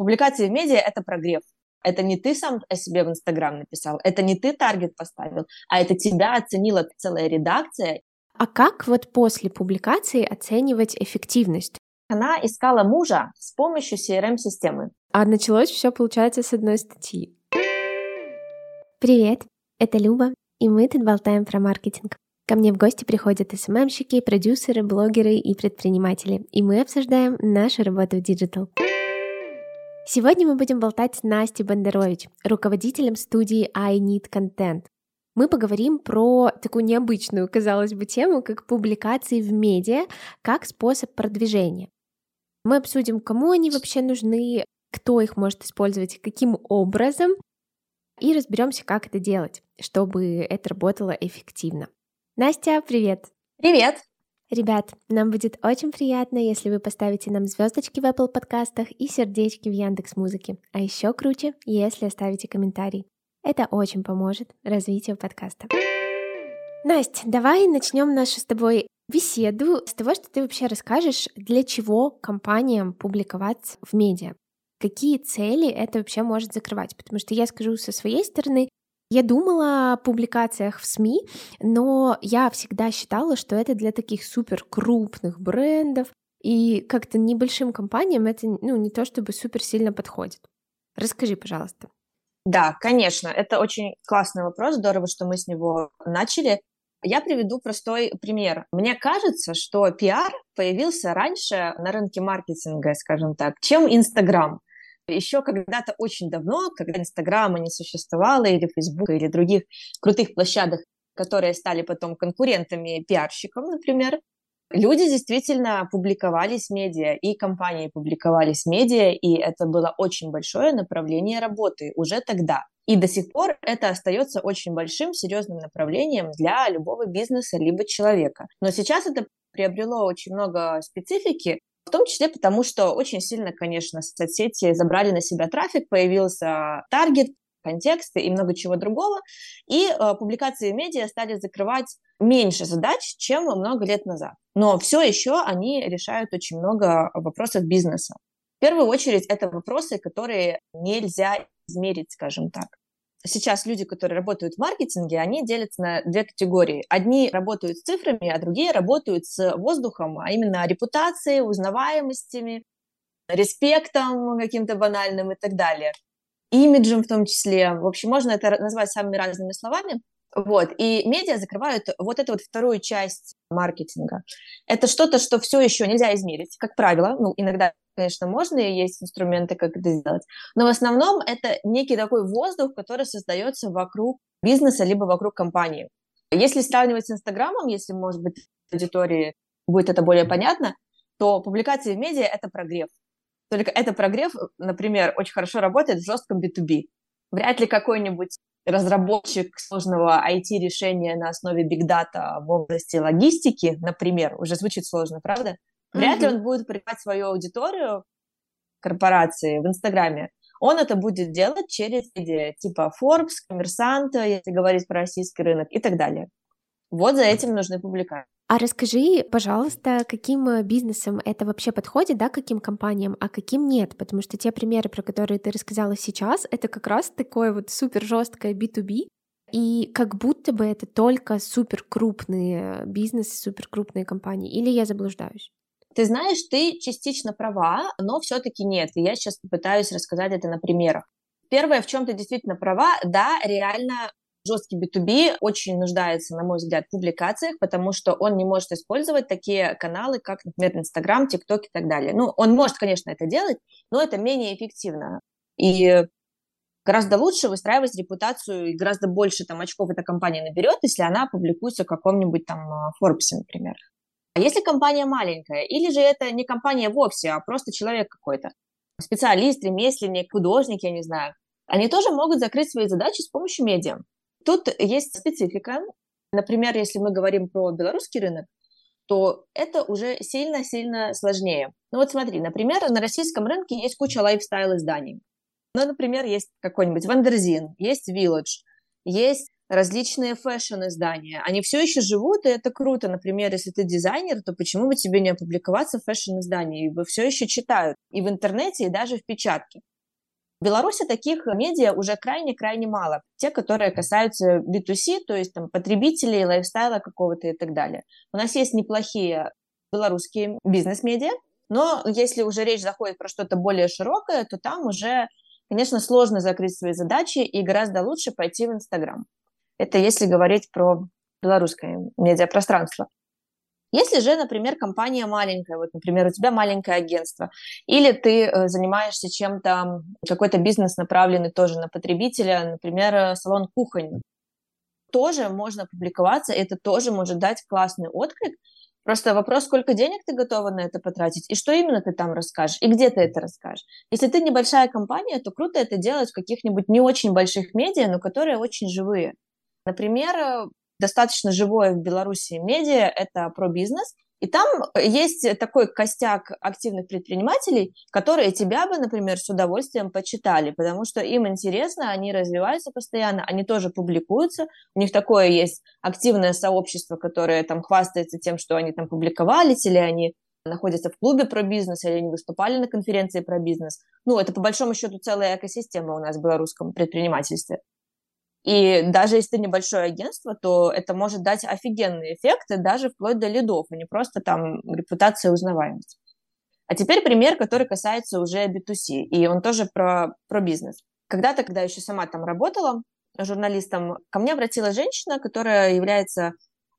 Публикации в медиа – это прогрев. Это не ты сам о себе в Инстаграм написал, это не ты таргет поставил, а это тебя оценила целая редакция. А как вот после публикации оценивать эффективность? Она искала мужа с помощью CRM-системы. А началось все, получается, с одной статьи. Привет, это Люба, и мы тут болтаем про маркетинг. Ко мне в гости приходят SMM-щики, продюсеры, блогеры и предприниматели, и мы обсуждаем нашу работу в digital. Сегодня мы будем болтать с Настей Бондарович, руководителем студии I Need Content. Мы поговорим про такую необычную, казалось бы, тему, как публикации в медиа, как способ продвижения. Мы обсудим, кому они вообще нужны, кто их может использовать, каким образом, и разберемся, как это делать, чтобы это работало эффективно. Настя, привет! Привет! Ребят, нам будет очень приятно, если вы поставите нам звездочки в Apple подкастах и сердечки в Яндекс Музыке. А еще круче, если оставите комментарий. Это очень поможет развитию подкаста. Настя, давай начнем нашу с тобой беседу с того, что ты вообще расскажешь, для чего компаниям публиковаться в медиа. Какие цели это вообще может закрывать? Потому что я скажу со своей стороны, я думала о публикациях в СМИ, но я всегда считала, что это для таких супер крупных брендов, и как-то небольшим компаниям это ну, не то чтобы супер сильно подходит. Расскажи, пожалуйста. Да, конечно, это очень классный вопрос, здорово, что мы с него начали. Я приведу простой пример. Мне кажется, что пиар появился раньше на рынке маркетинга, скажем так, чем Инстаграм. Еще когда-то очень давно, когда Инстаграма не существовало, или Фейсбука, или других крутых площадок, которые стали потом конкурентами пиарщикам, например, люди действительно публиковались в медиа, и компании публиковались в медиа, и это было очень большое направление работы уже тогда. И до сих пор это остается очень большим, серьезным направлением для любого бизнеса либо человека. Но сейчас это приобрело очень много специфики, в том числе потому, что очень сильно, конечно, соцсети забрали на себя трафик, появился таргет, контексты и много чего другого, и э, публикации медиа стали закрывать меньше задач, чем много лет назад. Но все еще они решают очень много вопросов бизнеса. В первую очередь это вопросы, которые нельзя измерить, скажем так сейчас люди, которые работают в маркетинге, они делятся на две категории. Одни работают с цифрами, а другие работают с воздухом, а именно репутацией, узнаваемостями, респектом каким-то банальным и так далее. Имиджем в том числе. В общем, можно это назвать самыми разными словами. Вот. И медиа закрывают вот эту вот вторую часть маркетинга. Это что-то, что все еще нельзя измерить, как правило. Ну, иногда конечно, можно, и есть инструменты, как это сделать. Но в основном это некий такой воздух, который создается вокруг бизнеса, либо вокруг компании. Если сравнивать с Инстаграмом, если, может быть, аудитории будет это более понятно, то публикации в медиа – это прогрев. Только это прогрев, например, очень хорошо работает в жестком B2B. Вряд ли какой-нибудь разработчик сложного IT-решения на основе Data в области логистики, например, уже звучит сложно, правда? Вряд mm-hmm. ли он будет привлекать свою аудиторию корпорации в Инстаграме. Он это будет делать через медиа типа Forbes, Коммерсанта, если говорить про российский рынок и так далее. Вот за этим нужны публикации. А расскажи, пожалуйста, каким э, бизнесом это вообще подходит, да, каким компаниям, а каким нет? Потому что те примеры, про которые ты рассказала сейчас, это как раз такое вот супер жесткое B2B, и как будто бы это только супер крупные бизнесы, супер крупные компании. Или я заблуждаюсь? Ты знаешь, ты частично права, но все-таки нет. И я сейчас попытаюсь рассказать это на примерах. Первое, в чем ты действительно права, да, реально жесткий B2B очень нуждается, на мой взгляд, в публикациях, потому что он не может использовать такие каналы, как, например, Инстаграм, ТикТок и так далее. Ну, он может, конечно, это делать, но это менее эффективно. И гораздо лучше выстраивать репутацию, и гораздо больше там очков эта компания наберет, если она публикуется в каком-нибудь там Forbes, например. А если компания маленькая, или же это не компания вовсе, а просто человек какой-то, специалист, ремесленник, художник, я не знаю, они тоже могут закрыть свои задачи с помощью медиа. Тут есть специфика. Например, если мы говорим про белорусский рынок, то это уже сильно-сильно сложнее. Ну вот смотри, например, на российском рынке есть куча lifestyle-изданий. Ну, например, есть какой-нибудь Wonderzine, есть Village, есть различные fashion-издания. Они все еще живут, и это круто. Например, если ты дизайнер, то почему бы тебе не опубликоваться в fashion-издании? Его все еще читают и в интернете, и даже в печатке. В Беларуси таких медиа уже крайне-крайне мало. Те, которые касаются B2C, то есть там потребителей, лайфстайла какого-то и так далее. У нас есть неплохие белорусские бизнес-медиа, но если уже речь заходит про что-то более широкое, то там уже, конечно, сложно закрыть свои задачи и гораздо лучше пойти в Инстаграм. Это если говорить про белорусское медиапространство. Если же, например, компания маленькая, вот, например, у тебя маленькое агентство, или ты э, занимаешься чем-то, какой-то бизнес направленный тоже на потребителя, например, э, салон кухонь, тоже можно публиковаться, это тоже может дать классный отклик. Просто вопрос, сколько денег ты готова на это потратить, и что именно ты там расскажешь, и где ты это расскажешь. Если ты небольшая компания, то круто это делать в каких-нибудь не очень больших медиа, но которые очень живые. Например, э, достаточно живое в Беларуси медиа – это про бизнес. И там есть такой костяк активных предпринимателей, которые тебя бы, например, с удовольствием почитали, потому что им интересно, они развиваются постоянно, они тоже публикуются, у них такое есть активное сообщество, которое там хвастается тем, что они там публиковались, или они находятся в клубе про бизнес, или они выступали на конференции про бизнес. Ну, это по большому счету целая экосистема у нас в белорусском предпринимательстве. И даже если ты небольшое агентство, то это может дать офигенные эффекты даже вплоть до лидов, а не просто там репутация и узнаваемость. А теперь пример, который касается уже B2C, и он тоже про, про бизнес. Когда-то, когда я еще сама там работала журналистом, ко мне обратилась женщина, которая является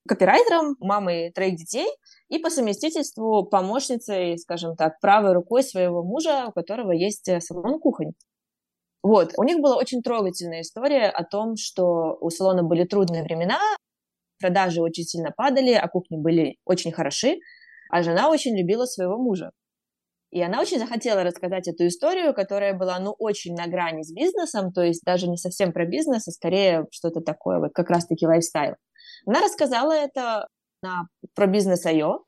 копирайтером, мамой троих детей и по совместительству помощницей, скажем так, правой рукой своего мужа, у которого есть салон кухонь. Вот, у них была очень трогательная история о том, что у салона были трудные времена, продажи очень сильно падали, а кухни были очень хороши, а жена очень любила своего мужа. И она очень захотела рассказать эту историю, которая была, ну, очень на грани с бизнесом, то есть даже не совсем про бизнес, а скорее что-то такое, вот как раз-таки лайфстайл. Она рассказала это на, про бизнес IO,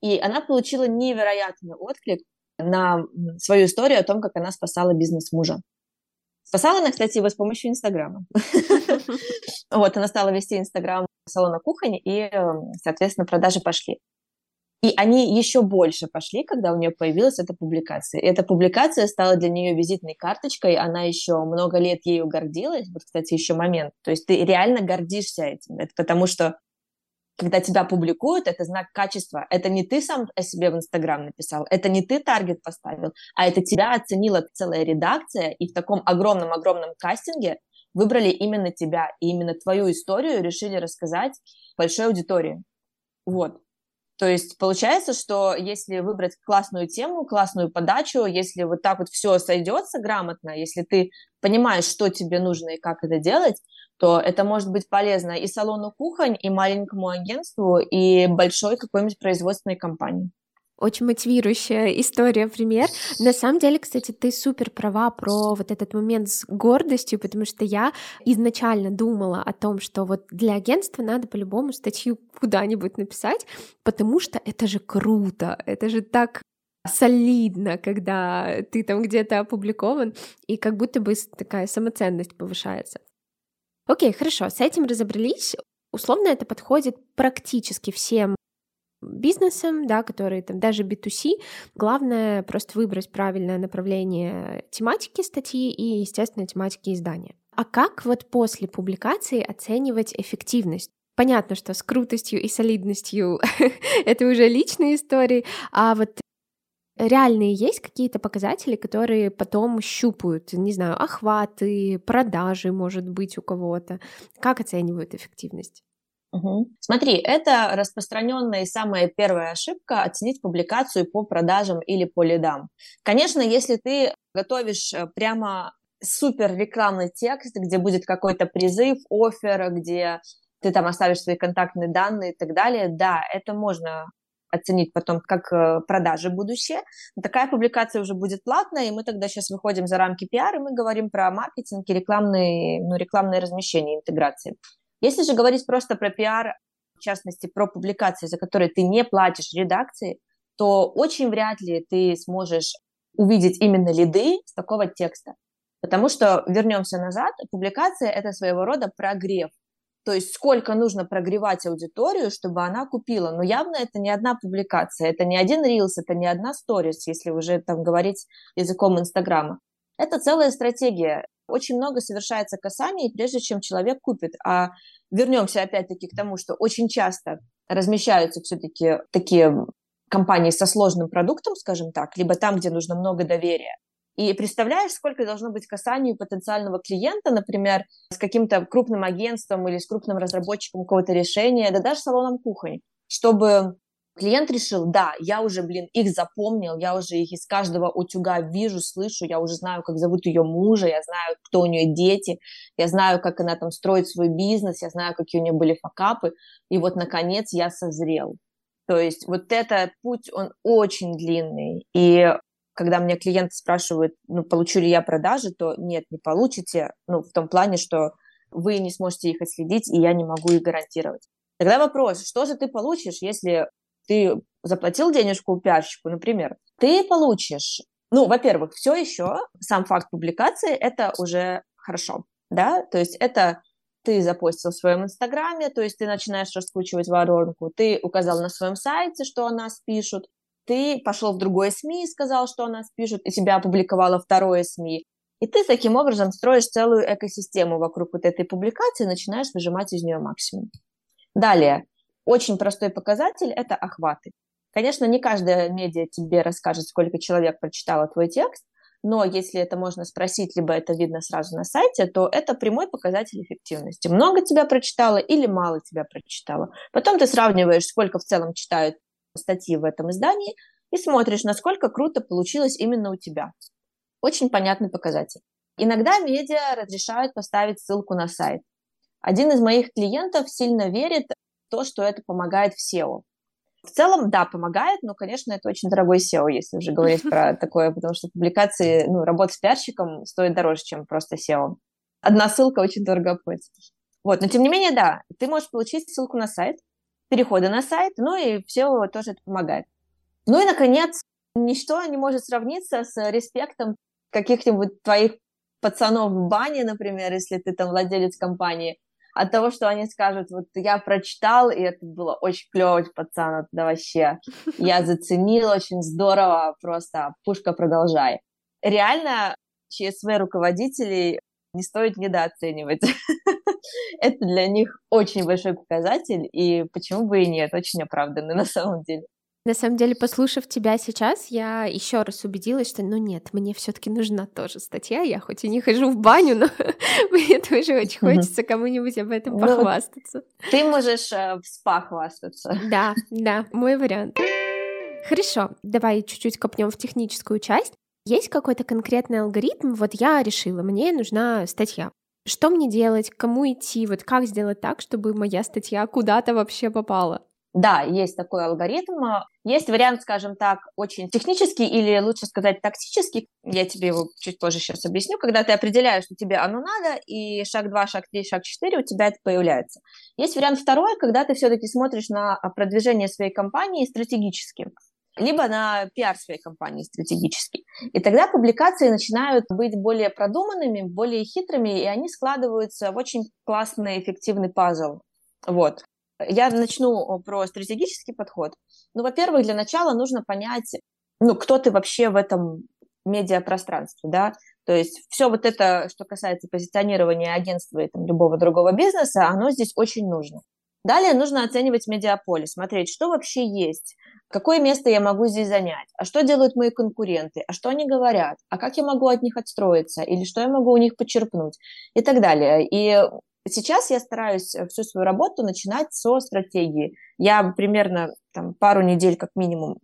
и она получила невероятный отклик на свою историю о том, как она спасала бизнес мужа. Спасала она, кстати, его с помощью Инстаграма. Вот, она стала вести Инстаграм салона кухонь, и, эм, соответственно, продажи пошли. И они еще больше пошли, когда у нее появилась эта публикация. И эта публикация стала для нее визитной карточкой, она еще много лет ею гордилась. Вот, кстати, еще момент. То есть ты реально гордишься этим. Это потому что когда тебя публикуют, это знак качества. Это не ты сам о себе в Инстаграм написал, это не ты таргет поставил, а это тебя оценила целая редакция, и в таком огромном-огромном кастинге выбрали именно тебя, и именно твою историю решили рассказать большой аудитории. Вот. То есть получается, что если выбрать классную тему, классную подачу, если вот так вот все сойдется грамотно, если ты понимаешь, что тебе нужно и как это делать, то это может быть полезно и салону кухонь, и маленькому агентству, и большой какой-нибудь производственной компании очень мотивирующая история, пример. На самом деле, кстати, ты супер права про вот этот момент с гордостью, потому что я изначально думала о том, что вот для агентства надо по-любому статью куда-нибудь написать, потому что это же круто, это же так солидно, когда ты там где-то опубликован, и как будто бы такая самоценность повышается. Окей, хорошо, с этим разобрались. Условно это подходит практически всем бизнесам, да, которые там даже B2C. Главное просто выбрать правильное направление тематики статьи и, естественно, тематики издания. А как вот после публикации оценивать эффективность? Понятно, что с крутостью и солидностью это уже личные истории, а вот реальные есть какие-то показатели, которые потом щупают, не знаю, охваты, продажи, может быть, у кого-то? Как оценивают эффективность? Угу. Смотри, это распространенная и самая первая ошибка оценить публикацию по продажам или по лидам. Конечно, если ты готовишь э, прямо супер рекламный текст, где будет какой-то призыв, офер, где ты там оставишь свои контактные данные и так далее, да, это можно оценить потом как э, продажи будущее. Такая публикация уже будет платная, и мы тогда сейчас выходим за рамки пиар, и мы говорим про маркетинг и рекламные, ну, рекламное размещение, интеграции. Если же говорить просто про пиар, в частности, про публикации, за которые ты не платишь редакции, то очень вряд ли ты сможешь увидеть именно лиды с такого текста. Потому что, вернемся назад, публикация – это своего рода прогрев. То есть сколько нужно прогревать аудиторию, чтобы она купила. Но явно это не одна публикация, это не один рилс, это не одна сторис, если уже там говорить языком Инстаграма. Это целая стратегия. Очень много совершается касаний, прежде чем человек купит. А вернемся опять-таки к тому, что очень часто размещаются все-таки такие компании со сложным продуктом, скажем так, либо там, где нужно много доверия. И представляешь, сколько должно быть касаний потенциального клиента, например, с каким-то крупным агентством или с крупным разработчиком какого-то решения, да даже салоном кухонь, чтобы клиент решил, да, я уже, блин, их запомнил, я уже их из каждого утюга вижу, слышу, я уже знаю, как зовут ее мужа, я знаю, кто у нее дети, я знаю, как она там строит свой бизнес, я знаю, какие у нее были факапы, и вот, наконец, я созрел. То есть вот этот путь, он очень длинный, и когда мне клиенты спрашивают, ну, получу ли я продажи, то нет, не получите, ну, в том плане, что вы не сможете их отследить, и я не могу их гарантировать. Тогда вопрос, что же ты получишь, если ты заплатил денежку пиарщику, например, ты получишь, ну, во-первых, все еще сам факт публикации – это уже хорошо, да, то есть это ты запостил в своем инстаграме, то есть ты начинаешь раскручивать воронку, ты указал на своем сайте, что о нас пишут, ты пошел в другое СМИ и сказал, что о нас пишут, и тебя опубликовало второе СМИ. И ты таким образом строишь целую экосистему вокруг вот этой публикации, начинаешь выжимать из нее максимум. Далее, очень простой показатель – это охваты. Конечно, не каждая медиа тебе расскажет, сколько человек прочитало твой текст, но если это можно спросить, либо это видно сразу на сайте, то это прямой показатель эффективности. Много тебя прочитало или мало тебя прочитало. Потом ты сравниваешь, сколько в целом читают статьи в этом издании, и смотришь, насколько круто получилось именно у тебя. Очень понятный показатель. Иногда медиа разрешают поставить ссылку на сайт. Один из моих клиентов сильно верит то, что это помогает в SEO. В целом, да, помогает, но, конечно, это очень дорогой SEO, если уже говорить про такое, потому что публикации, ну, работа с пиарщиком стоит дороже, чем просто SEO. Одна ссылка очень дорого обходится. Вот, но тем не менее, да, ты можешь получить ссылку на сайт, переходы на сайт, ну и SEO тоже это помогает. Ну и, наконец, ничто не может сравниться с респектом каких-нибудь твоих пацанов в бане, например, если ты там владелец компании, от того, что они скажут, вот я прочитал, и это было очень клево, пацан, это вообще, я заценил, очень здорово, просто пушка продолжай. Реально, ЧСВ руководителей не стоит недооценивать. это для них очень большой показатель, и почему бы и нет, очень оправданный на самом деле. На самом деле, послушав тебя сейчас, я еще раз убедилась, что ну нет, мне все-таки нужна тоже статья. Я хоть и не хожу в баню, но мне тоже очень хочется кому-нибудь об этом ну, похвастаться. Ты можешь э, в спа хвастаться. Да, да, мой вариант. Хорошо, давай чуть-чуть копнем в техническую часть. Есть какой-то конкретный алгоритм? Вот я решила, мне нужна статья. Что мне делать, кому идти, вот как сделать так, чтобы моя статья куда-то вообще попала? Да, есть такой алгоритм. Есть вариант, скажем так, очень технический или лучше сказать тактический. Я тебе его чуть позже сейчас объясню. Когда ты определяешь, что тебе оно надо, и шаг 2, шаг 3, шаг 4 у тебя это появляется. Есть вариант второй, когда ты все-таки смотришь на продвижение своей компании стратегически либо на пиар своей компании стратегически. И тогда публикации начинают быть более продуманными, более хитрыми, и они складываются в очень классный, эффективный пазл. Вот. Я начну про стратегический подход. Ну, во-первых, для начала нужно понять, ну, кто ты вообще в этом медиапространстве, да, то есть все вот это, что касается позиционирования агентства и там, любого другого бизнеса, оно здесь очень нужно. Далее нужно оценивать медиаполе, смотреть, что вообще есть, какое место я могу здесь занять, а что делают мои конкуренты, а что они говорят, а как я могу от них отстроиться, или что я могу у них почерпнуть и так далее. И Сейчас я стараюсь э, всю свою работу начинать со стратегии. Я примерно там, пару недель как минимум,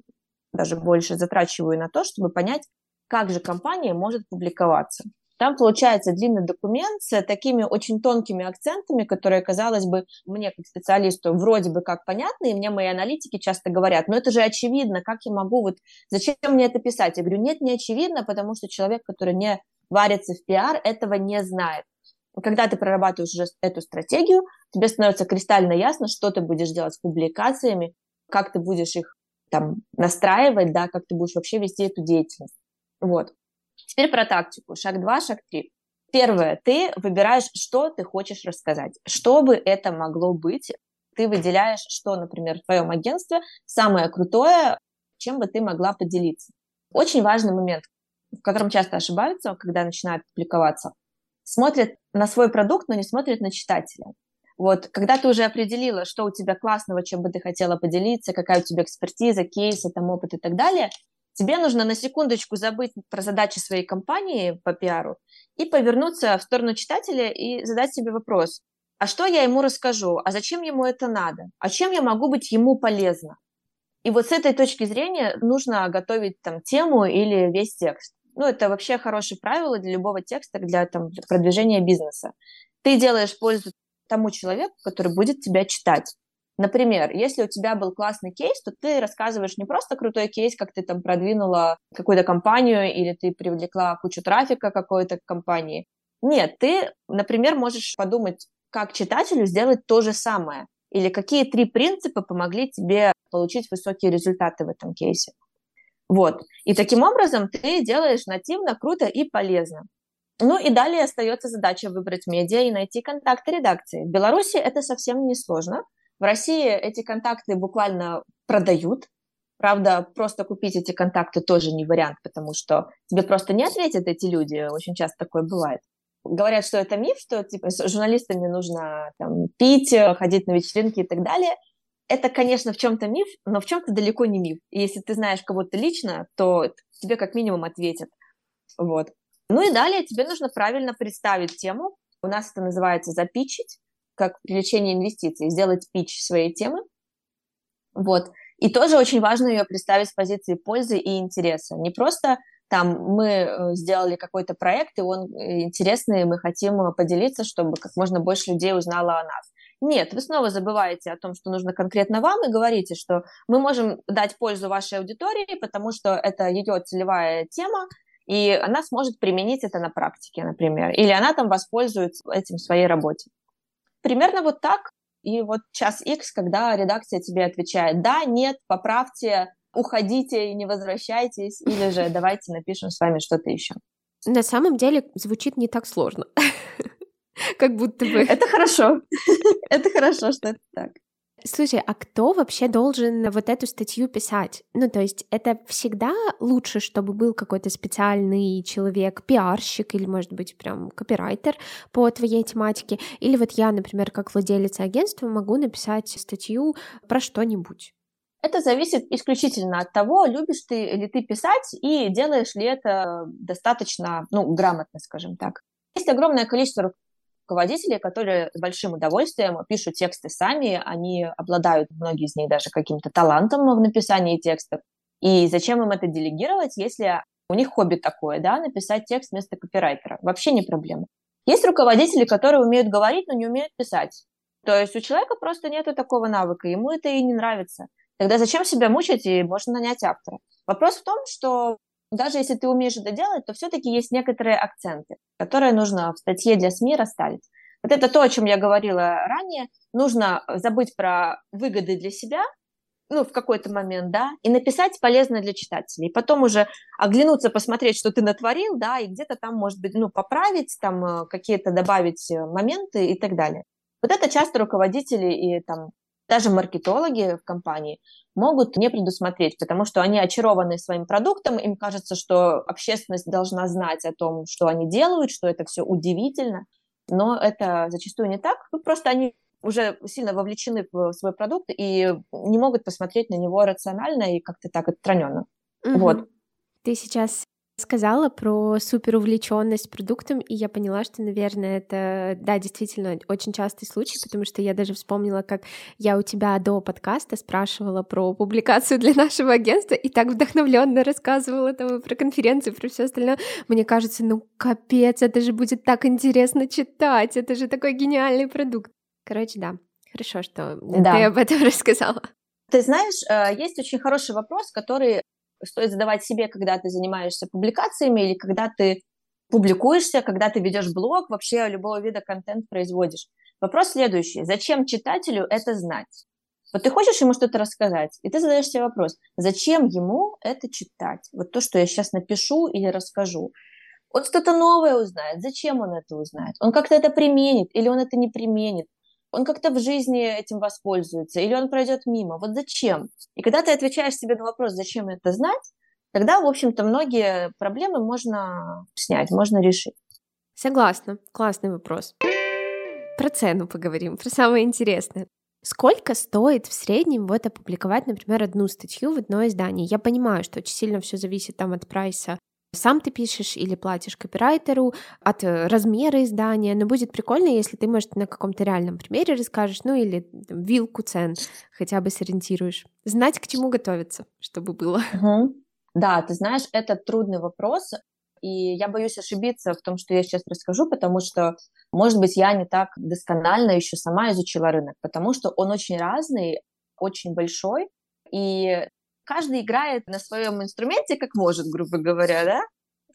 даже больше, затрачиваю на то, чтобы понять, как же компания может публиковаться. Там получается длинный документ с такими очень тонкими акцентами, которые, казалось бы, мне как специалисту вроде бы как понятны, и мне мои аналитики часто говорят, но это же очевидно, как я могу, вот зачем мне это писать? Я говорю, нет, не очевидно, потому что человек, который не варится в пиар, этого не знает когда ты прорабатываешь уже эту стратегию, тебе становится кристально ясно, что ты будешь делать с публикациями, как ты будешь их там настраивать, да, как ты будешь вообще вести эту деятельность. Вот. Теперь про тактику. Шаг два, шаг три. Первое, ты выбираешь, что ты хочешь рассказать. Что бы это могло быть, ты выделяешь, что, например, в твоем агентстве самое крутое, чем бы ты могла поделиться. Очень важный момент. в котором часто ошибаются, когда начинают публиковаться, смотрят на свой продукт, но не смотрят на читателя. Вот, когда ты уже определила, что у тебя классного, чем бы ты хотела поделиться, какая у тебя экспертиза, кейсы, там, опыт и так далее, тебе нужно на секундочку забыть про задачи своей компании по пиару и повернуться в сторону читателя и задать себе вопрос, а что я ему расскажу, а зачем ему это надо, а чем я могу быть ему полезна. И вот с этой точки зрения нужно готовить там тему или весь текст. Ну, это вообще хорошее правило для любого текста, для, там, продвижения бизнеса. Ты делаешь пользу тому человеку, который будет тебя читать. Например, если у тебя был классный кейс, то ты рассказываешь не просто крутой кейс, как ты там продвинула какую-то компанию или ты привлекла кучу трафика какой-то компании. Нет, ты, например, можешь подумать, как читателю сделать то же самое. Или какие три принципа помогли тебе получить высокие результаты в этом кейсе. Вот. И таким образом ты делаешь нативно, круто и полезно. Ну и далее остается задача выбрать медиа и найти контакты редакции. В Беларуси это совсем не сложно. В России эти контакты буквально продают. Правда, просто купить эти контакты тоже не вариант, потому что тебе просто не ответят эти люди. Очень часто такое бывает. Говорят, что это миф, что типа, с журналистами нужно там, пить, ходить на вечеринки и так далее. Это, конечно, в чем-то миф, но в чем-то далеко не миф. И если ты знаешь кого-то лично, то тебе как минимум ответят. Вот. Ну и далее тебе нужно правильно представить тему. У нас это называется запичить, как привлечение инвестиций, сделать пич своей темы. Вот. И тоже очень важно ее представить с позиции пользы и интереса. Не просто там мы э, сделали какой-то проект, и он э, интересный, и мы хотим поделиться, чтобы как можно больше людей узнало о нас. Нет, вы снова забываете о том, что нужно конкретно вам, и говорите, что мы можем дать пользу вашей аудитории, потому что это ее целевая тема, и она сможет применить это на практике, например, или она там воспользуется этим в своей работе. Примерно вот так. И вот час X, когда редакция тебе отвечает, да, нет, поправьте, уходите и не возвращайтесь, или же давайте напишем с вами что-то еще. На самом деле звучит не так сложно. Как будто бы. Это хорошо. Это хорошо, что это так. Слушай, а кто вообще должен вот эту статью писать? Ну, то есть это всегда лучше, чтобы был какой-то специальный человек, пиарщик или, может быть, прям копирайтер по твоей тематике? Или вот я, например, как владелец агентства могу написать статью про что-нибудь? Это зависит исключительно от того, любишь ты ли ты писать и делаешь ли это достаточно, ну, грамотно, скажем так. Есть огромное количество руководителей, которые с большим удовольствием пишут тексты сами, они обладают, многие из них даже каким-то талантом в написании текстов. И зачем им это делегировать, если у них хобби такое, да, написать текст вместо копирайтера? Вообще не проблема. Есть руководители, которые умеют говорить, но не умеют писать. То есть у человека просто нет такого навыка, ему это и не нравится. Тогда зачем себя мучить, и можно нанять автора? Вопрос в том, что даже если ты умеешь это делать, то все-таки есть некоторые акценты, которые нужно в статье для СМИ расставить. Вот это то, о чем я говорила ранее. Нужно забыть про выгоды для себя, ну, в какой-то момент, да, и написать полезное для читателей. Потом уже оглянуться, посмотреть, что ты натворил, да, и где-то там, может быть, ну, поправить, там, э, какие-то добавить э, моменты и так далее. Вот это часто руководители и там даже маркетологи в компании могут не предусмотреть, потому что они очарованы своим продуктом, им кажется, что общественность должна знать о том, что они делают, что это все удивительно, но это зачастую не так, ну, просто они уже сильно вовлечены в свой продукт и не могут посмотреть на него рационально и как-то так отстраненно. Угу. Вот. Ты сейчас сказала про супер увлеченность продуктом, и я поняла, что, наверное, это, да, действительно очень частый случай, потому что я даже вспомнила, как я у тебя до подкаста спрашивала про публикацию для нашего агентства, и так вдохновленно рассказывала там про конференцию, про все остальное. Мне кажется, ну капец, это же будет так интересно читать, это же такой гениальный продукт. Короче, да, хорошо, что да. ты об этом рассказала. Ты знаешь, э, есть очень хороший вопрос, который стоит задавать себе, когда ты занимаешься публикациями или когда ты публикуешься, когда ты ведешь блог, вообще любого вида контент производишь. Вопрос следующий. Зачем читателю это знать? Вот ты хочешь ему что-то рассказать, и ты задаешь себе вопрос, зачем ему это читать? Вот то, что я сейчас напишу или расскажу. Он что-то новое узнает. Зачем он это узнает? Он как-то это применит или он это не применит? Он как-то в жизни этим воспользуется, или он пройдет мимо. Вот зачем? И когда ты отвечаешь себе на вопрос, зачем это знать, тогда, в общем-то, многие проблемы можно снять, можно решить. Согласна. Классный вопрос. Про цену поговорим, про самое интересное. Сколько стоит в среднем вот опубликовать, например, одну статью в одно издание? Я понимаю, что очень сильно все зависит там от прайса сам ты пишешь или платишь копирайтеру, от э, размера издания, но будет прикольно, если ты, может, на каком-то реальном примере расскажешь, ну или там, вилку цен хотя бы сориентируешь. Знать, к чему готовиться, чтобы было. Угу. Да, ты знаешь, это трудный вопрос, и я боюсь ошибиться в том, что я сейчас расскажу, потому что, может быть, я не так досконально еще сама изучила рынок, потому что он очень разный, очень большой, и каждый играет на своем инструменте, как может, грубо говоря, да?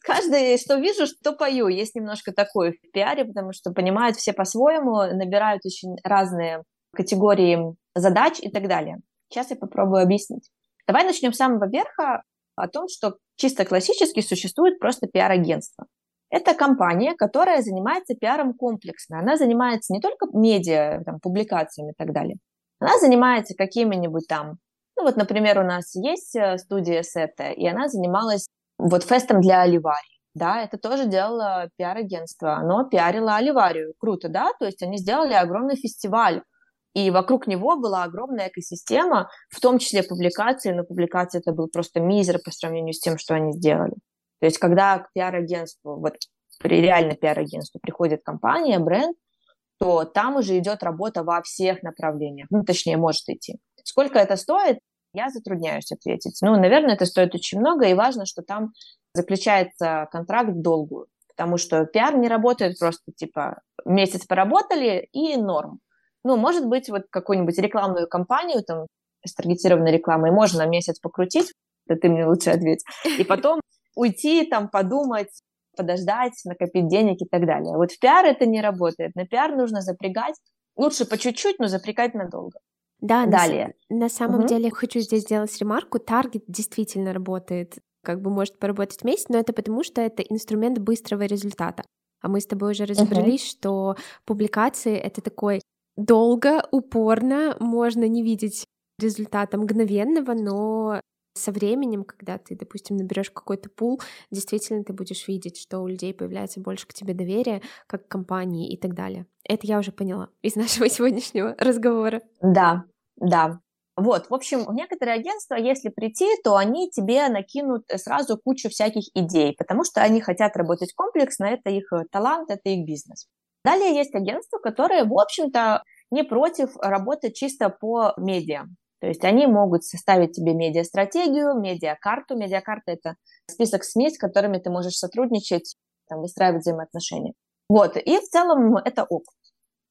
Каждый, что вижу, что пою. Есть немножко такое в пиаре, потому что понимают все по-своему, набирают очень разные категории задач и так далее. Сейчас я попробую объяснить. Давай начнем с самого верха о том, что чисто классически существует просто пиар-агентство. Это компания, которая занимается пиаром комплексно. Она занимается не только медиа, там, публикациями и так далее. Она занимается какими-нибудь там ну вот, например, у нас есть э, студия Сета, и она занималась вот фестом для Оливарии. Да, это тоже делало пиар-агентство. Оно пиарило Оливарию. Круто, да? То есть они сделали огромный фестиваль, и вокруг него была огромная экосистема, в том числе публикации, но публикации это был просто мизер по сравнению с тем, что они сделали. То есть когда к пиар-агентству, вот реально пиар-агентству приходит компания, бренд, то там уже идет работа во всех направлениях. Ну, точнее, может идти. Сколько это стоит, я затрудняюсь ответить. Ну, наверное, это стоит очень много, и важно, что там заключается контракт долгую, потому что пиар не работает просто, типа, месяц поработали и норм. Ну, может быть, вот какую-нибудь рекламную кампанию, там, с таргетированной рекламой можно месяц покрутить, это ты мне лучше ответь, и потом уйти, там, подумать, подождать, накопить денег и так далее. Вот в пиар это не работает. На пиар нужно запрягать, лучше по чуть-чуть, но запрягать надолго. Да, Далее. На, на самом угу. деле хочу здесь сделать ремарку. Таргет действительно работает, как бы может поработать месяц, но это потому, что это инструмент быстрого результата. А мы с тобой уже разобрались, угу. что публикации это такой долго, упорно, можно не видеть результата мгновенного, но со временем, когда ты, допустим, наберешь какой-то пул, действительно ты будешь видеть, что у людей появляется больше к тебе доверия, как к компании и так далее. Это я уже поняла из нашего сегодняшнего разговора. Да, да. Вот, в общем, в некоторые агентства, если прийти, то они тебе накинут сразу кучу всяких идей, потому что они хотят работать комплексно, это их э, талант, это их бизнес. Далее есть агентства, которые, в общем-то, не против работать чисто по медиа. То есть они могут составить тебе медиа-стратегию, медиа-карту. Медиа-карта – это список СМИ, с которыми ты можешь сотрудничать, там, выстраивать взаимоотношения. Вот, и в целом это ок.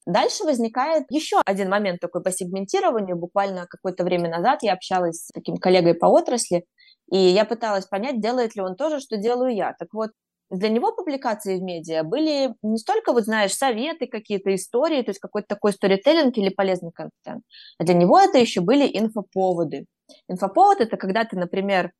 Дальше возникает еще один момент такой по сегментированию. Буквально какое-то время назад я общалась с таким коллегой по отрасли, и я пыталась понять, делает ли он то же, что делаю я. Так вот, для него публикации в медиа были не столько, вот знаешь, советы, какие-то истории, то есть какой-то такой сторителлинг или полезный контент, а для него это еще были инфоповоды. Инфоповод – это когда ты, например,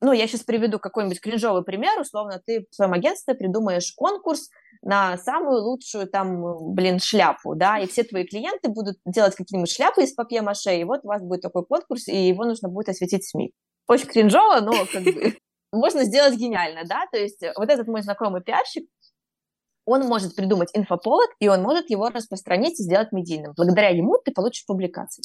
ну, я сейчас приведу какой-нибудь кринжовый пример, условно, ты в своем агентстве придумаешь конкурс на самую лучшую там, блин, шляпу, да, и все твои клиенты будут делать какие-нибудь шляпы из папье-маше, и вот у вас будет такой конкурс, и его нужно будет осветить СМИ. Очень кринжово, но как бы можно сделать гениально, да, то есть вот этот мой знакомый пиарщик, он может придумать инфоповод, и он может его распространить и сделать медийным. Благодаря ему ты получишь публикации.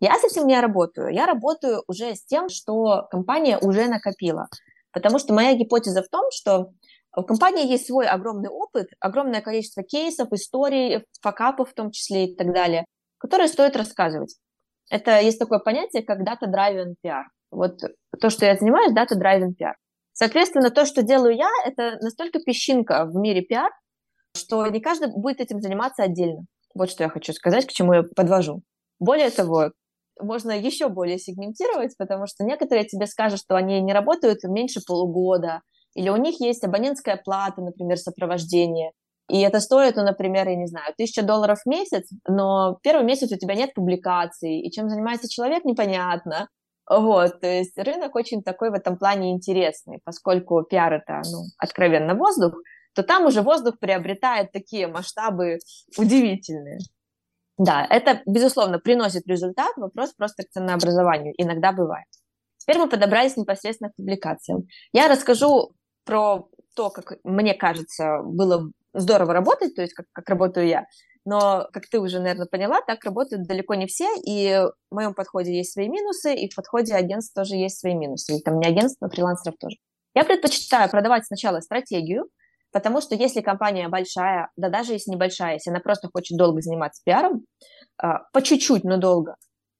Я с этим не работаю. Я работаю уже с тем, что компания уже накопила. Потому что моя гипотеза в том, что у компании есть свой огромный опыт, огромное количество кейсов, историй, факапов в том числе и так далее, которые стоит рассказывать. Это есть такое понятие, как data-driven PR. Вот то, что я занимаюсь, data-driven PR. Соответственно, то, что делаю я, это настолько песчинка в мире PR, что не каждый будет этим заниматься отдельно. Вот что я хочу сказать, к чему я подвожу. Более того, можно еще более сегментировать, потому что некоторые тебе скажут, что они не работают меньше полугода, или у них есть абонентская плата, например, сопровождение, и это стоит, ну, например, я не знаю, тысяча долларов в месяц, но первый месяц у тебя нет публикаций, и чем занимается человек, непонятно. Вот, то есть рынок очень такой в этом плане интересный, поскольку пиар это, ну, откровенно воздух, то там уже воздух приобретает такие масштабы удивительные. Да, это, безусловно, приносит результат, вопрос просто к ценообразованию иногда бывает. Теперь мы подобрались непосредственно к публикациям. Я расскажу про то, как мне кажется, было здорово работать, то есть как, как работаю я. Но, как ты уже, наверное, поняла, так работают далеко не все, и в моем подходе есть свои минусы, и в подходе агентств тоже есть свои минусы. Или там не агентств, но фрилансеров тоже. Я предпочитаю продавать сначала стратегию, потому что если компания большая, да даже если небольшая, если она просто хочет долго заниматься пиаром, а, по чуть-чуть, но долго,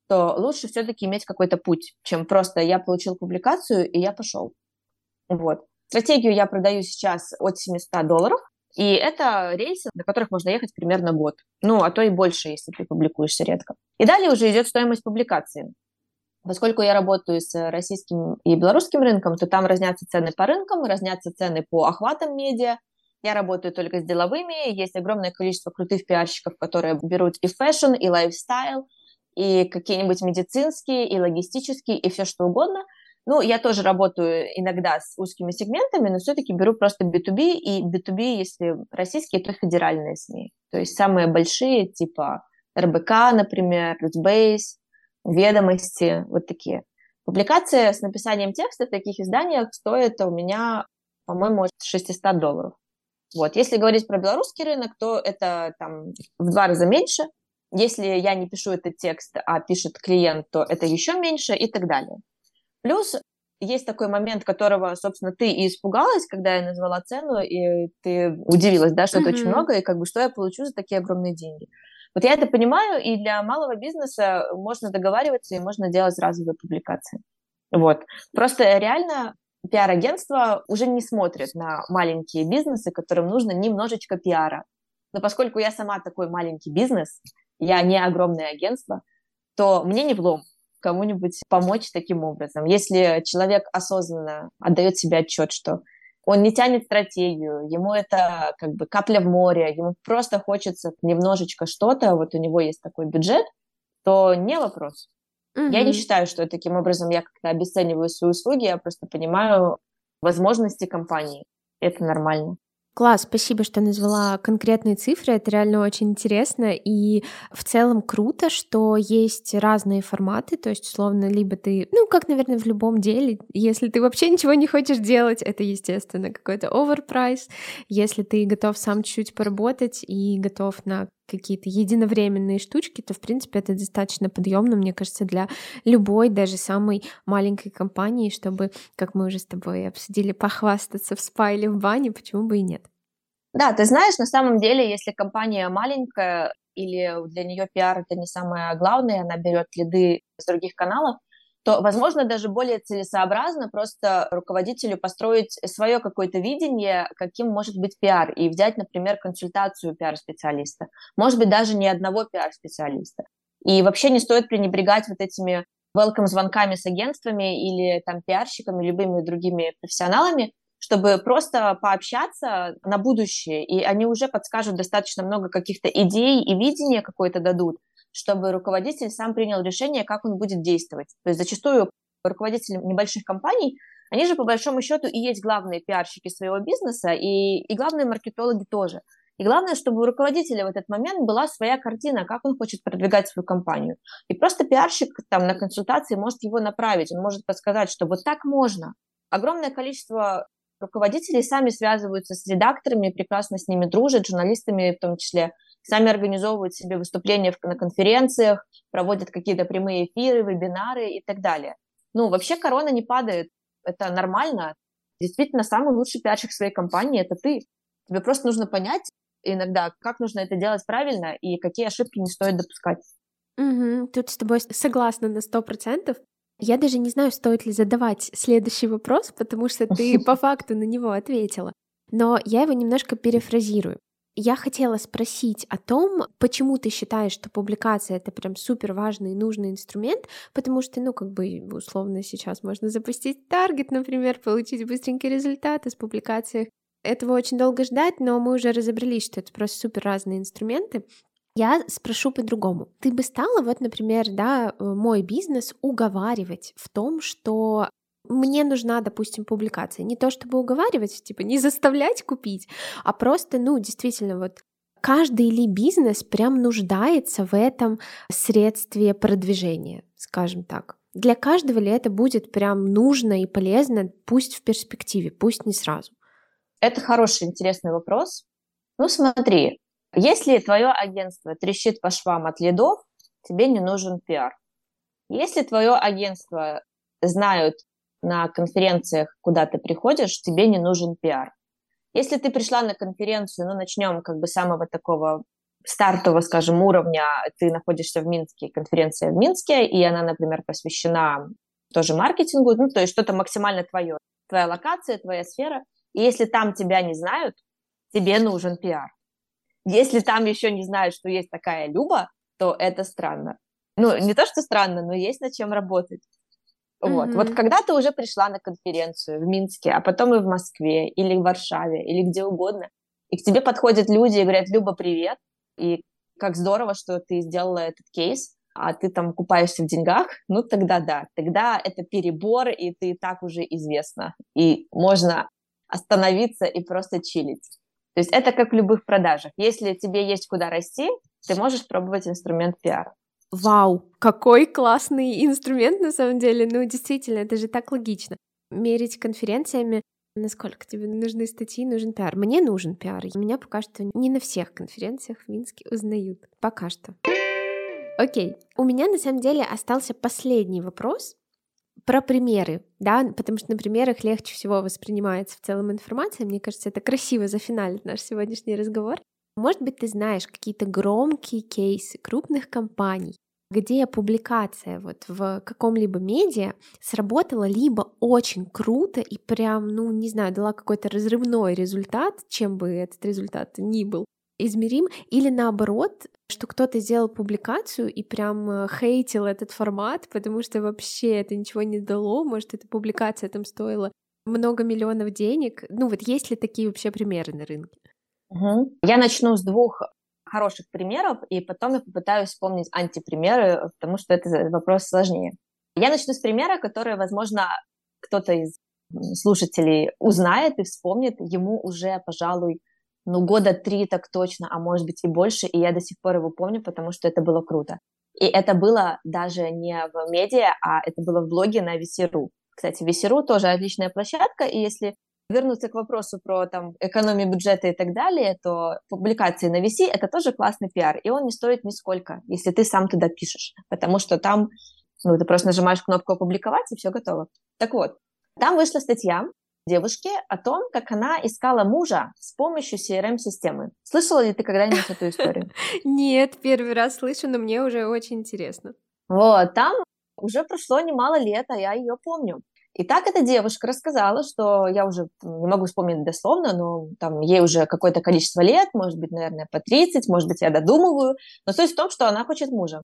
то лучше все-таки иметь какой-то путь, чем просто я получил публикацию и я пошел. Вот. Стратегию я продаю сейчас от 700 долларов, и это рельсы, на которых можно ехать примерно год. Ну, а то и больше, если ты публикуешься редко. И далее уже идет стоимость публикации. Поскольку я работаю с российским и белорусским рынком, то там разнятся цены по рынкам, разнятся цены по охватам медиа. Я работаю только с деловыми, есть огромное количество крутых пиарщиков, которые берут и fashion, и lifestyle, и какие-нибудь медицинские, и логистические, и все что угодно – ну, я тоже работаю иногда с узкими сегментами, но все-таки беру просто B2B, и B2B, если российские, то федеральные СМИ. То есть самые большие, типа РБК, например, Рутбейс, Ведомости, вот такие. Публикация с написанием текста в таких изданиях стоит у меня, по-моему, от 600 долларов. Вот. Если говорить про белорусский рынок, то это там в два раза меньше. Если я не пишу этот текст, а пишет клиент, то это еще меньше и так далее. Плюс есть такой момент, которого, собственно, ты и испугалась, когда я назвала цену, и ты удивилась, да, что mm-hmm. это очень много, и как бы что я получу за такие огромные деньги. Вот я это понимаю, и для малого бизнеса можно договариваться, и можно делать разовые публикации. Вот. Просто реально пиар-агентство уже не смотрит на маленькие бизнесы, которым нужно немножечко пиара. Но поскольку я сама такой маленький бизнес, я не огромное агентство, то мне не влом кому-нибудь помочь таким образом. Если человек осознанно отдает себе отчет, что он не тянет стратегию, ему это как бы капля в море, ему просто хочется немножечко что-то, вот у него есть такой бюджет, то не вопрос. Угу. Я не считаю, что таким образом я как-то обесцениваю свои услуги, я просто понимаю возможности компании. Это нормально. Класс, спасибо, что назвала конкретные цифры, это реально очень интересно, и в целом круто, что есть разные форматы, то есть, условно, либо ты, ну, как, наверное, в любом деле, если ты вообще ничего не хочешь делать, это, естественно, какой-то оверпрайс, если ты готов сам чуть-чуть поработать и готов на какие-то единовременные штучки, то, в принципе, это достаточно подъемно, мне кажется, для любой, даже самой маленькой компании, чтобы, как мы уже с тобой обсудили, похвастаться в спа или в бане, почему бы и нет. Да, ты знаешь, на самом деле, если компания маленькая или для нее пиар это не самое главное, она берет лиды с других каналов, то, возможно, даже более целесообразно просто руководителю построить свое какое-то видение, каким может быть пиар, и взять, например, консультацию пиар-специалиста. Может быть, даже не одного пиар-специалиста. И вообще не стоит пренебрегать вот этими welcome-звонками с агентствами или там пиарщиками, любыми другими профессионалами, чтобы просто пообщаться на будущее, и они уже подскажут достаточно много каких-то идей и видения какое-то дадут, чтобы руководитель сам принял решение, как он будет действовать. То есть зачастую руководители небольших компаний, они же по большому счету и есть главные пиарщики своего бизнеса, и, и главные маркетологи тоже. И главное, чтобы у руководителя в этот момент была своя картина, как он хочет продвигать свою компанию. И просто пиарщик там на консультации может его направить, он может подсказать, что вот так можно. Огромное количество руководители сами связываются с редакторами, прекрасно с ними дружат, журналистами в том числе, сами организовывают себе выступления на конференциях, проводят какие-то прямые эфиры, вебинары и так далее. Ну, вообще корона не падает, это нормально. Действительно, самый лучший пиарщик своей компании – это ты. Тебе просто нужно понять иногда, как нужно это делать правильно и какие ошибки не стоит допускать. Угу, тут с тобой согласна на сто процентов. Я даже не знаю, стоит ли задавать следующий вопрос, потому что ты по факту на него ответила. Но я его немножко перефразирую. Я хотела спросить о том, почему ты считаешь, что публикация это прям супер важный и нужный инструмент, потому что, ну, как бы условно сейчас можно запустить таргет, например, получить быстренький результат из публикации. Этого очень долго ждать, но мы уже разобрались, что это просто супер разные инструменты. Я спрошу по-другому. Ты бы стала, вот, например, да, э, мой бизнес уговаривать в том, что мне нужна, допустим, публикация. Не то чтобы уговаривать, типа не заставлять купить, а просто, ну, действительно, вот каждый ли бизнес прям нуждается в этом средстве продвижения, скажем так. Для каждого ли это будет прям нужно и полезно, пусть в перспективе, пусть не сразу? Это хороший, интересный вопрос. Ну, смотри, если твое агентство трещит по швам от лидов, тебе не нужен пиар. Если твое агентство знают на конференциях, куда ты приходишь, тебе не нужен пиар. Если ты пришла на конференцию, ну, начнем как бы самого такого стартового, скажем, уровня, ты находишься в Минске, конференция в Минске, и она, например, посвящена тоже маркетингу, ну, то есть что-то максимально твое, твоя локация, твоя сфера. И если там тебя не знают, тебе нужен пиар. Если там еще не знают, что есть такая Люба, то это странно. Ну, не то, что странно, но есть над чем работать. Вот. Mm-hmm. вот когда ты уже пришла на конференцию в Минске, а потом и в Москве, или в Варшаве, или где угодно, и к тебе подходят люди и говорят, Люба, привет, и как здорово, что ты сделала этот кейс, а ты там купаешься в деньгах, ну тогда да, тогда это перебор, и ты так уже известна, и можно остановиться и просто чилить. То есть это как в любых продажах. Если тебе есть куда расти, ты можешь пробовать инструмент пиара. Вау, какой классный инструмент на самом деле. Ну, действительно, это же так логично. Мерить конференциями, насколько тебе нужны статьи, нужен пиар. Мне нужен пиар. Меня пока что не на всех конференциях в Минске узнают. Пока что. Окей, у меня на самом деле остался последний вопрос про примеры, да, потому что на примерах легче всего воспринимается в целом информация. Мне кажется, это красиво зафиналит наш сегодняшний разговор. Может быть, ты знаешь какие-то громкие кейсы крупных компаний, где публикация вот в каком-либо медиа сработала либо очень круто и прям, ну, не знаю, дала какой-то разрывной результат, чем бы этот результат ни был, измерим, или наоборот, что кто-то сделал публикацию и прям э, хейтил этот формат, потому что вообще это ничего не дало, может, эта публикация там стоила много миллионов денег. Ну вот есть ли такие вообще примеры на рынке? Угу. Я начну с двух хороших примеров, и потом я попытаюсь вспомнить антипримеры, потому что это вопрос сложнее. Я начну с примера, который, возможно, кто-то из слушателей узнает и вспомнит. Ему уже, пожалуй, ну, года три так точно, а может быть и больше, и я до сих пор его помню, потому что это было круто. И это было даже не в медиа, а это было в блоге на VC.ru. Кстати, VC.ru тоже отличная площадка, и если вернуться к вопросу про там, экономию бюджета и так далее, то публикации на VC – это тоже классный пиар, и он не стоит нисколько, если ты сам туда пишешь, потому что там ну, ты просто нажимаешь кнопку «Опубликовать», и все готово. Так вот, там вышла статья девушки о том, как она искала мужа с помощью CRM-системы. Слышала ли ты когда-нибудь эту историю? Нет, первый раз слышу, но мне уже очень интересно. Вот, там уже прошло немало лет, а я ее помню. И так эта девушка рассказала, что я уже не могу вспомнить дословно, но там ей уже какое-то количество лет, может быть, наверное, по 30, может быть, я додумываю. Но суть в том, что она хочет мужа.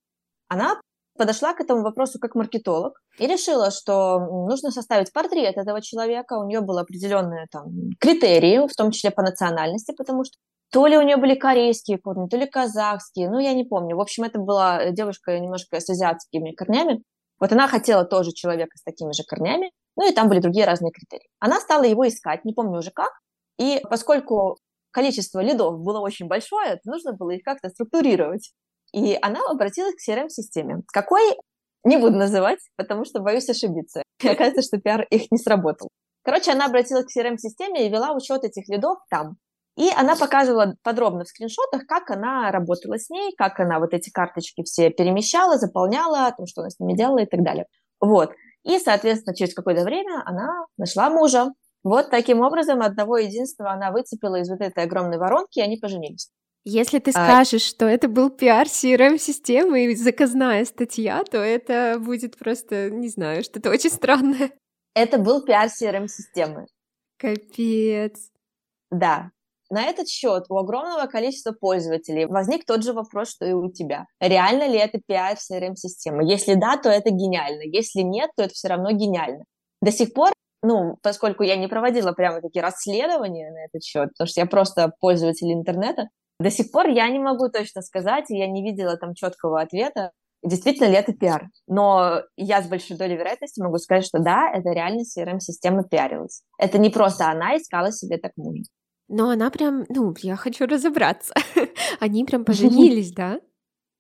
Она подошла к этому вопросу как маркетолог и решила, что нужно составить портрет этого человека. У нее были определенные там критерии, в том числе по национальности, потому что то ли у нее были корейские корни, то ли казахские, ну, я не помню. В общем, это была девушка немножко с азиатскими корнями. Вот она хотела тоже человека с такими же корнями, ну и там были другие разные критерии. Она стала его искать, не помню уже как, и поскольку количество лидов было очень большое, нужно было их как-то структурировать. И она обратилась к CRM-системе. Какой не буду называть, потому что боюсь ошибиться. Оказывается, что пиар их не сработал. Короче, она обратилась к CRM-системе и вела учет этих лидов там. И она показывала подробно в скриншотах, как она работала с ней, как она вот эти карточки все перемещала, заполняла, о том, что она с ними делала и так далее. Вот. И, соответственно, через какое-то время она нашла мужа. Вот таким образом одного единственного она выцепила из вот этой огромной воронки, и они поженились. Если ты а скажешь, а... что это был пиар CRM-системы и заказная статья, то это будет просто, не знаю, что-то очень странное. Это был пиар CRM-системы. Капец. Да, на этот счет у огромного количества пользователей возник тот же вопрос, что и у тебя. Реально ли это в CRM-системы? Если да, то это гениально. Если нет, то это все равно гениально. До сих пор ну, поскольку я не проводила прямо такие расследования на этот счет, потому что я просто пользователь интернета, до сих пор я не могу точно сказать, и я не видела там четкого ответа, действительно ли это пиар. Но я с большой долей вероятности могу сказать, что да, это реально CRM-система пиарилась. Это не просто она искала себе так мужа. Но она прям, ну, я хочу разобраться. Они прям поженились, да?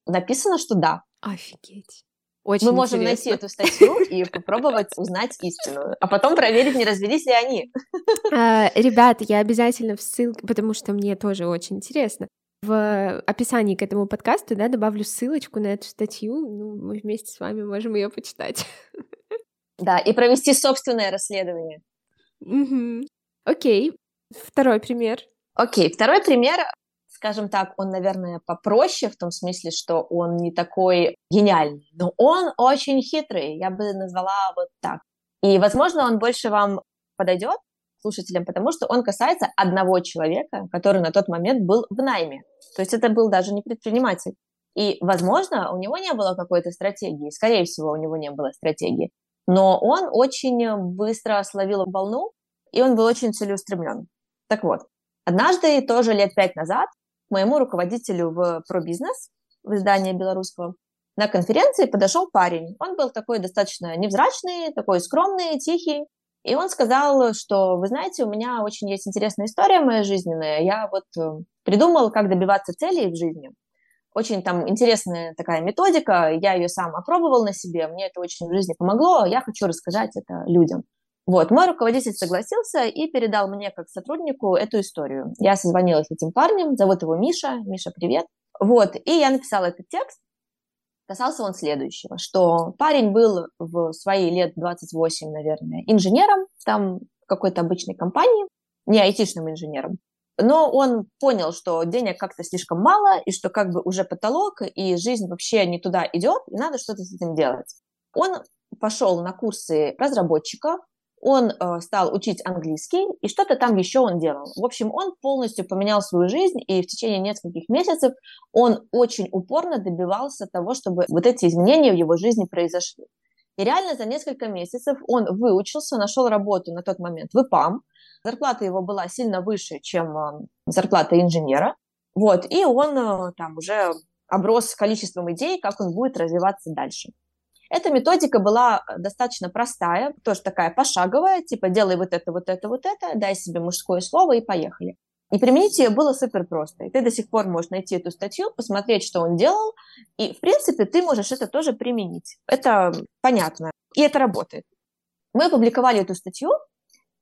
Написано, что да. Офигеть. Очень Мы можем интересно. найти эту статью и попробовать узнать истину, а потом проверить, не развелись ли они. А, ребят, я обязательно в ссылке, потому что мне тоже очень интересно. В описании к этому подкасту да, добавлю ссылочку на эту статью. Ну, мы вместе с вами можем ее почитать. Да, и провести собственное расследование. Окей. Второй пример. Окей, второй пример скажем так, он, наверное, попроще в том смысле, что он не такой гениальный, но он очень хитрый, я бы назвала вот так. И, возможно, он больше вам подойдет, слушателям, потому что он касается одного человека, который на тот момент был в найме. То есть это был даже не предприниматель. И, возможно, у него не было какой-то стратегии, скорее всего, у него не было стратегии, но он очень быстро словил волну, и он был очень целеустремлен. Так вот, однажды, тоже лет пять назад, моему руководителю в пробизнес, в издании белорусского, на конференции подошел парень. Он был такой достаточно невзрачный, такой скромный, тихий. И он сказал, что, вы знаете, у меня очень есть интересная история моя жизненная. Я вот э, придумал, как добиваться целей в жизни. Очень там интересная такая методика. Я ее сам опробовал на себе. Мне это очень в жизни помогло. Я хочу рассказать это людям. Вот, мой руководитель согласился и передал мне как сотруднику эту историю. Я созвонилась с этим парнем, зовут его Миша. Миша, привет. Вот, и я написала этот текст. Касался он следующего, что парень был в свои лет 28, наверное, инженером там какой-то обычной компании, не айтишным инженером. Но он понял, что денег как-то слишком мало, и что как бы уже потолок, и жизнь вообще не туда идет, и надо что-то с этим делать. Он пошел на курсы разработчика, он э, стал учить английский, и что-то там еще он делал. В общем, он полностью поменял свою жизнь, и в течение нескольких месяцев он очень упорно добивался того, чтобы вот эти изменения в его жизни произошли. И реально за несколько месяцев он выучился, нашел работу на тот момент в ИПАМ. Зарплата его была сильно выше, чем э, зарплата инженера. Вот, и он э, там уже оброс количеством идей, как он будет развиваться дальше. Эта методика была э, достаточно простая, тоже такая пошаговая, типа делай вот это, вот это, вот это, дай себе мужское слово и поехали. И применить ее было супер просто. И ты до сих пор можешь найти эту статью, посмотреть, что он делал, и, в принципе, ты можешь это тоже применить. Это понятно. И это работает. Мы опубликовали эту статью,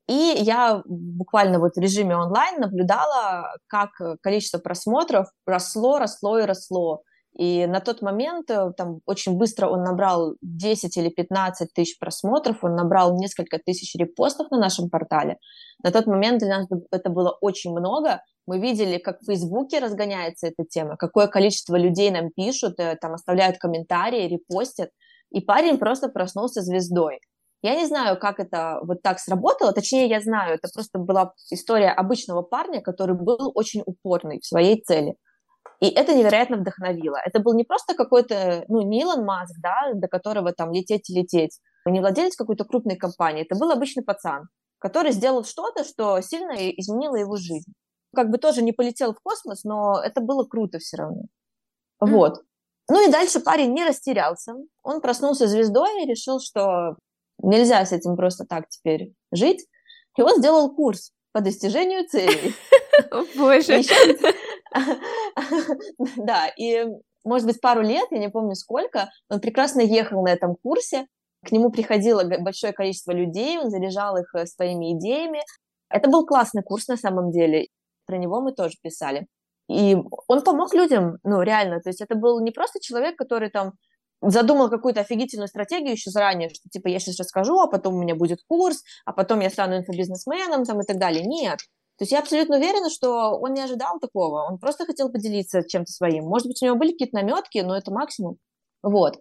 и я буквально вот в режиме онлайн наблюдала, как количество просмотров росло, росло и росло. И на тот момент э, там очень быстро он набрал 10 или 15 тысяч просмотров, он набрал несколько тысяч репостов на нашем портале. На тот момент для нас это было очень много. Мы видели, как в Фейсбуке разгоняется эта тема, какое количество людей нам пишут, э, там оставляют комментарии, репостят. И парень просто проснулся звездой. Я не знаю, как это вот так сработало, точнее, я знаю, это просто была история обычного парня, который был очень упорный в своей цели. И это невероятно вдохновило. Это был не просто какой-то, ну, не Илон Маск, да, до которого там лететь и лететь, не владелец какой-то крупной компании, это был обычный пацан, который сделал что-то, что сильно изменило его жизнь. Как бы тоже не полетел в космос, но это было круто все равно. Вот. Ну и дальше парень не растерялся. Он проснулся звездой и решил, что нельзя с этим просто так теперь жить. И он сделал курс по достижению целей. Боже. Да, и, может быть, пару лет, я не помню сколько, он прекрасно ехал на этом курсе, к нему приходило большое количество людей, он заряжал их э, своими идеями. Это был классный курс на самом деле, про него мы тоже писали. И он помог людям, ну, реально, то есть это был не просто человек, который там задумал какую-то офигительную стратегию еще заранее, что типа я сейчас расскажу, а потом у меня будет курс, а потом я стану инфобизнесменом там и так далее. Нет. То есть я абсолютно уверена, что он не ожидал такого, он просто хотел поделиться чем-то своим. Может быть, у него были какие-то наметки, но это максимум. Вот.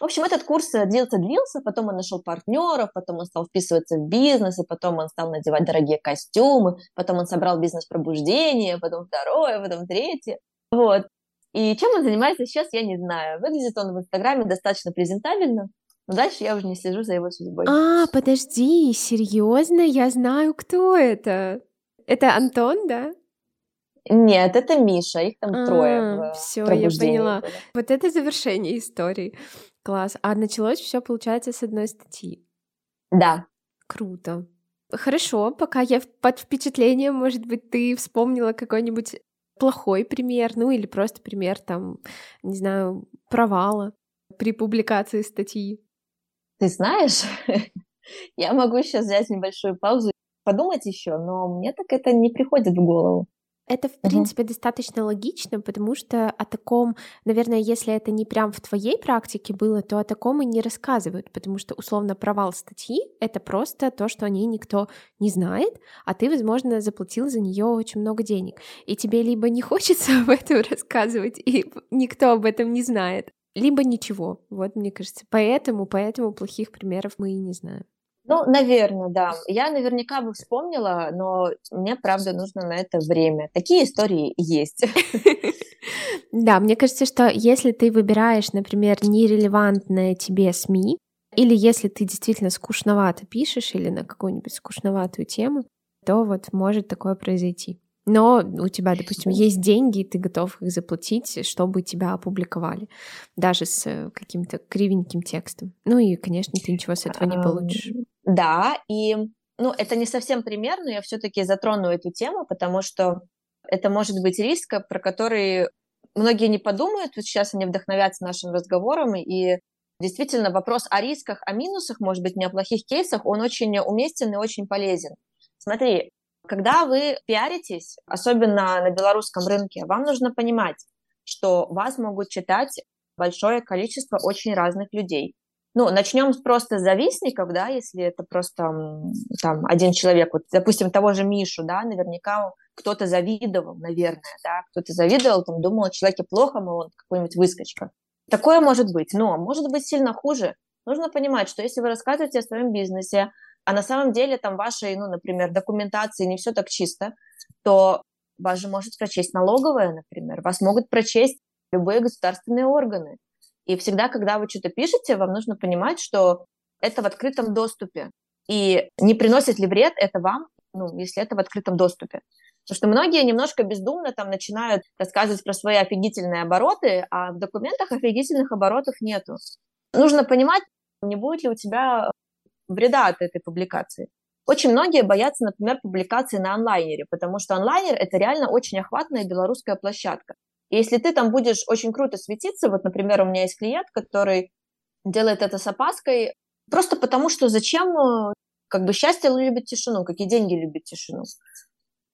В общем, этот курс длился-длился, потом он нашел партнеров, потом он стал вписываться в бизнес, и потом он стал надевать дорогие костюмы, потом он собрал бизнес пробуждения, потом второе, потом третье. Вот. И чем он занимается сейчас, я не знаю. Выглядит он в Инстаграме достаточно презентабельно, но дальше я уже не слежу за его судьбой. А, подожди, серьезно? Я знаю, кто это. Это Антон, да? Нет, это Миша, их там а, трое. Все, я поняла. Было. Вот это завершение истории. Класс. А началось все, получается, с одной статьи. Да. Круто. Хорошо, пока я под впечатлением, может быть, ты вспомнила какой-нибудь плохой пример, ну или просто пример там, не знаю, провала. при публикации статьи? Ты знаешь, я могу сейчас взять небольшую паузу, подумать еще, но мне так это не приходит в голову. Это, в принципе, угу. достаточно логично, потому что о таком, наверное, если это не прям в твоей практике было, то о таком и не рассказывают, потому что, условно, провал статьи — это просто то, что о ней никто не знает, а ты, возможно, заплатил за нее очень много денег. И тебе либо не хочется об этом рассказывать, и никто об этом не знает, либо ничего. Вот, мне кажется, поэтому, поэтому плохих примеров мы и не знаем. Ну, наверное, да. Я наверняка бы вспомнила, но мне, правда, нужно на это время. Такие истории есть. Да, мне кажется, что если ты выбираешь, например, нерелевантное тебе СМИ, или если ты действительно скучновато пишешь или на какую-нибудь скучноватую тему, то вот может такое произойти. Но у тебя, допустим, есть деньги, и ты готов их заплатить, чтобы тебя опубликовали, даже с э, каким-то кривеньким текстом. Ну и, конечно, ты ничего с этого не получишь. Да, и ну, это не совсем пример, но я все-таки затрону эту тему, потому что это может быть риск, про который многие не подумают. Вот сейчас они вдохновятся нашим разговором, и действительно вопрос о рисках, о минусах, может быть, не о плохих кейсах, он очень уместен и очень полезен. Смотри, когда вы пиаритесь, особенно на белорусском рынке, вам нужно понимать, что вас могут читать большое количество очень разных людей. Ну, начнем с просто завистников, да, если это просто там один человек, вот, допустим, того же Мишу, да, наверняка кто-то завидовал, наверное, да, кто-то завидовал, там, думал человеке плохо, мол, он какой-нибудь выскочка. Такое может быть, но может быть сильно хуже. Нужно понимать, что если вы рассказываете о своем бизнесе, а на самом деле там вашей, ну, например, документации не все так чисто, то вас же может прочесть налоговая, например, вас могут прочесть любые государственные органы. И всегда, когда вы что-то пишете, вам нужно понимать, что это в открытом доступе. И не приносит ли вред это вам, ну, если это в открытом доступе. Потому что многие немножко бездумно там начинают рассказывать про свои офигительные обороты, а в документах офигительных оборотов нету. Нужно понимать, не будет ли у тебя вреда от этой публикации. Очень многие боятся, например, публикации на онлайнере, потому что онлайнер – это реально очень охватная белорусская площадка. И если ты там будешь очень круто светиться, вот, например, у меня есть клиент, который делает это с опаской, просто потому что зачем, э, как бы счастье любит тишину, как и деньги любят тишину.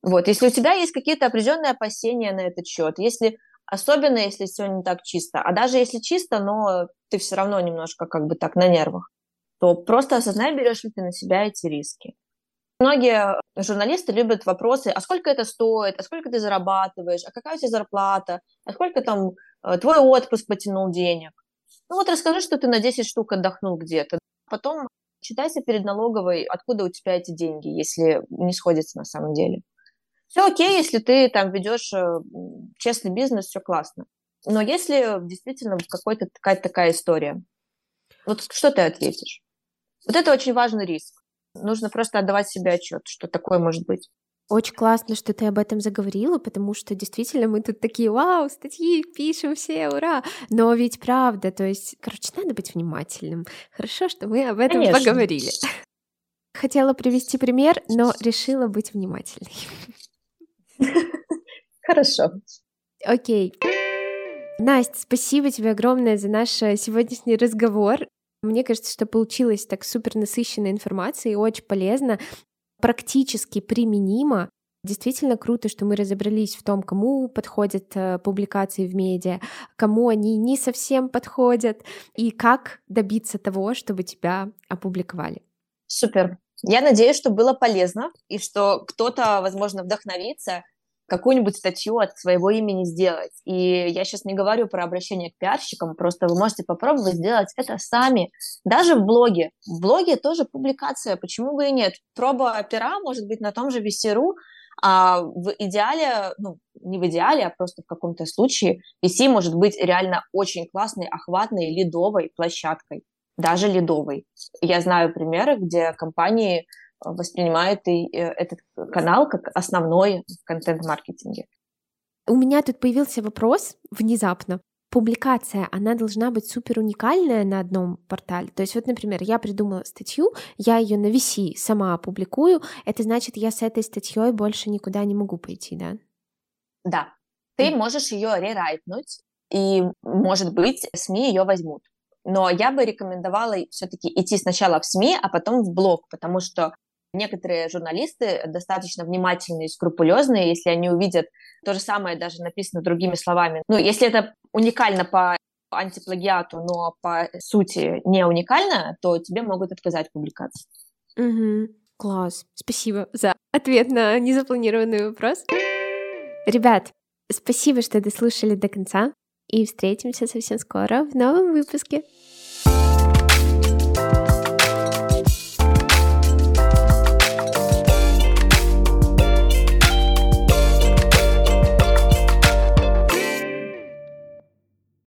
Вот, если у тебя есть какие-то определенные опасения на этот счет, если особенно если все не так чисто, а даже если чисто, но ты все равно немножко как бы так на нервах, то просто осознай, берешь ли ты на себя эти риски. Многие журналисты любят вопросы, а сколько это стоит, а сколько ты зарабатываешь, а какая у тебя зарплата, а сколько там э, твой отпуск потянул денег. Ну вот расскажи, что ты на 10 штук отдохнул где-то. Потом читайся перед налоговой, откуда у тебя эти деньги, если не сходится на самом деле. Все окей, если ты там ведешь э, честный бизнес, все классно. Но если действительно какая-то такая история, вот что ты ответишь? Вот это очень важный риск. Нужно просто отдавать себе отчет, что такое может быть. Очень классно, что ты об этом заговорила, потому что действительно мы тут такие, вау, статьи пишем все, ура! Но ведь правда, то есть, короче, надо быть внимательным. Хорошо, что мы об этом Конечно. поговорили. Хотела привести пример, но решила быть внимательной. Хорошо. Окей. Настя, спасибо тебе огромное за наш э, сегодняшний разговор. Мне кажется, что получилось так супер насыщенная информация и очень полезно, практически применимо. Действительно круто, что мы разобрались в том, кому подходят э, публикации в медиа, кому они не совсем подходят, и как добиться того, чтобы тебя опубликовали. Супер. Я надеюсь, что было полезно, и что кто-то, возможно, вдохновится какую-нибудь статью от своего имени сделать. И я сейчас не говорю про обращение к пиарщикам, просто вы можете попробовать сделать это сами, даже в блоге. В блоге тоже публикация, почему бы и нет. Проба пера может быть на том же VC.ru, а в идеале, ну, не в идеале, а просто в каком-то случае VC может быть реально очень классной, охватной, лидовой площадкой, даже лидовой. Я знаю примеры, где компании воспринимают и э, этот канал как основной в контент-маркетинге. У меня тут появился вопрос внезапно. Публикация, она должна быть супер уникальная на одном портале. То есть вот, например, я придумала статью, я ее на VC сама опубликую, это значит, я с этой статьей больше никуда не могу пойти, да? Да. Ты можешь ее рерайтнуть, и, может быть, СМИ ее возьмут. Но я бы рекомендовала все-таки идти сначала в СМИ, а потом в блог, потому что некоторые журналисты достаточно внимательные и скрупулезные, если они увидят то же самое даже написано другими словами. Ну, если это уникально по антиплагиату, но по сути не уникально, то тебе могут отказать в публикации. Угу. Класс. Спасибо за ответ на незапланированный вопрос. Ребят, спасибо, что дослушали до конца. И встретимся совсем скоро в новом выпуске.